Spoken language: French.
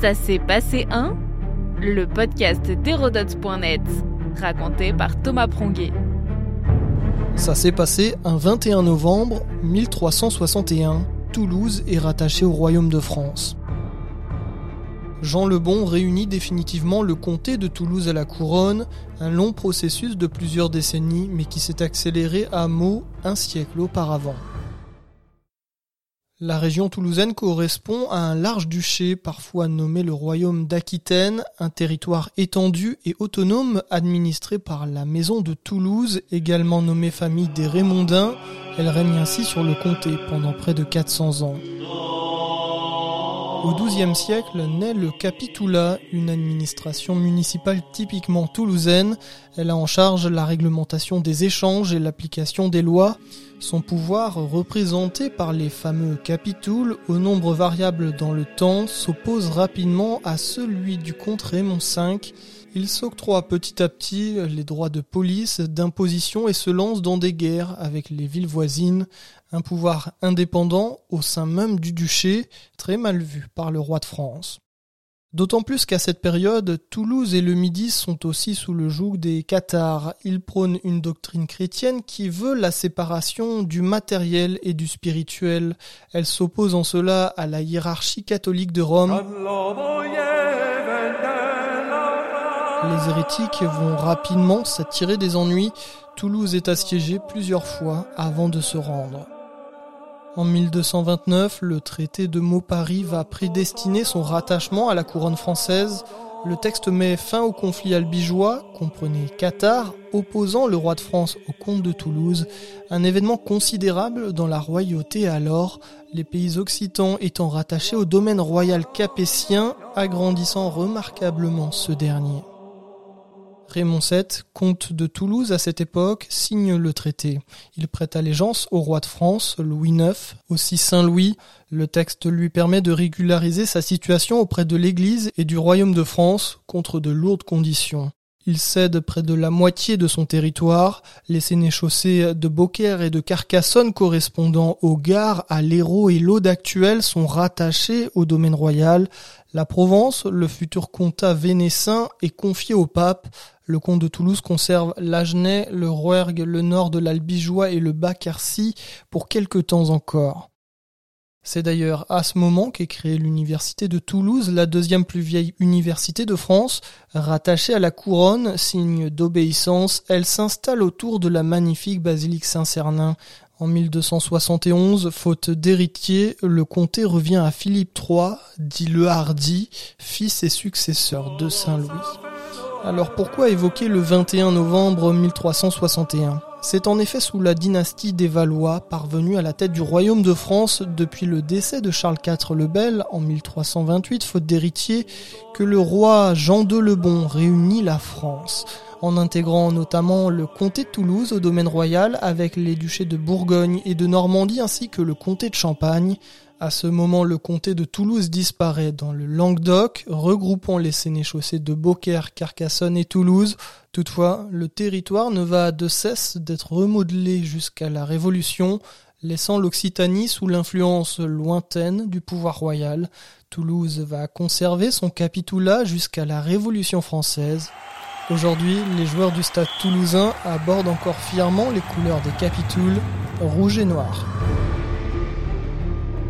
Ça s'est passé un Le podcast d'Hérodote.net, raconté par Thomas Pronguet. Ça s'est passé un 21 novembre 1361. Toulouse est rattachée au royaume de France. Jean le Bon réunit définitivement le comté de Toulouse à la couronne, un long processus de plusieurs décennies mais qui s'est accéléré à mot un siècle auparavant. La région toulousaine correspond à un large duché, parfois nommé le royaume d'Aquitaine, un territoire étendu et autonome administré par la maison de Toulouse, également nommée famille des Raymondins. Elle règne ainsi sur le comté pendant près de 400 ans. Au XIIe siècle naît le Capitula, une administration municipale typiquement toulousaine. Elle a en charge la réglementation des échanges et l'application des lois. Son pouvoir, représenté par les fameux capitouls, au nombre variable dans le temps, s'oppose rapidement à celui du comte Raymond V. Il s'octroie petit à petit les droits de police, d'imposition et se lance dans des guerres avec les villes voisines, un pouvoir indépendant au sein même du duché, très mal vu par le roi de France. D'autant plus qu'à cette période, Toulouse et le Midi sont aussi sous le joug des Cathares. Ils prônent une doctrine chrétienne qui veut la séparation du matériel et du spirituel. Elle s'oppose en cela à la hiérarchie catholique de Rome. Les hérétiques vont rapidement s'attirer des ennuis. Toulouse est assiégée plusieurs fois avant de se rendre. En 1229, le traité de Mauparis va prédestiner son rattachement à la couronne française. Le texte met fin au conflit albigeois, comprenez Qatar, opposant le roi de France au comte de Toulouse, un événement considérable dans la royauté alors, les pays occitans étant rattachés au domaine royal capétien, agrandissant remarquablement ce dernier. Raymond VII, comte de Toulouse à cette époque, signe le traité. Il prête allégeance au roi de France, Louis IX, aussi Saint Louis. Le texte lui permet de régulariser sa situation auprès de l'Église et du royaume de France contre de lourdes conditions. Il cède près de la moitié de son territoire. Les sénéchaussées de Beaucaire et de Carcassonne correspondant au Gard, à l'Hérault et l'Aude actuelle sont rattachés au domaine royal. La Provence, le futur comtat vénécin, est confié au pape. Le comte de Toulouse conserve l'Agenais, le Rouergue, le nord de l'Albigeois et le Bas-Quercy pour quelque temps encore. C'est d'ailleurs à ce moment qu'est créée l'université de Toulouse, la deuxième plus vieille université de France. Rattachée à la couronne, signe d'obéissance, elle s'installe autour de la magnifique basilique Saint-Cernin. En 1271, faute d'héritier, le comté revient à Philippe III, dit le Hardy, fils et successeur de Saint-Louis. Alors pourquoi évoquer le 21 novembre 1361 c'est en effet sous la dynastie des Valois, parvenue à la tête du royaume de France depuis le décès de Charles IV le Bel en 1328, faute d'héritier, que le roi Jean II le Bon réunit la France, en intégrant notamment le comté de Toulouse au domaine royal avec les duchés de Bourgogne et de Normandie ainsi que le comté de Champagne, à ce moment, le comté de Toulouse disparaît dans le Languedoc, regroupant les sénéchaussées de Beaucaire, Carcassonne et Toulouse. Toutefois, le territoire ne va de cesse d'être remodelé jusqu'à la Révolution, laissant l'Occitanie sous l'influence lointaine du pouvoir royal. Toulouse va conserver son capitoulat jusqu'à la Révolution française. Aujourd'hui, les joueurs du stade toulousain abordent encore fièrement les couleurs des capitouls, rouge et noir.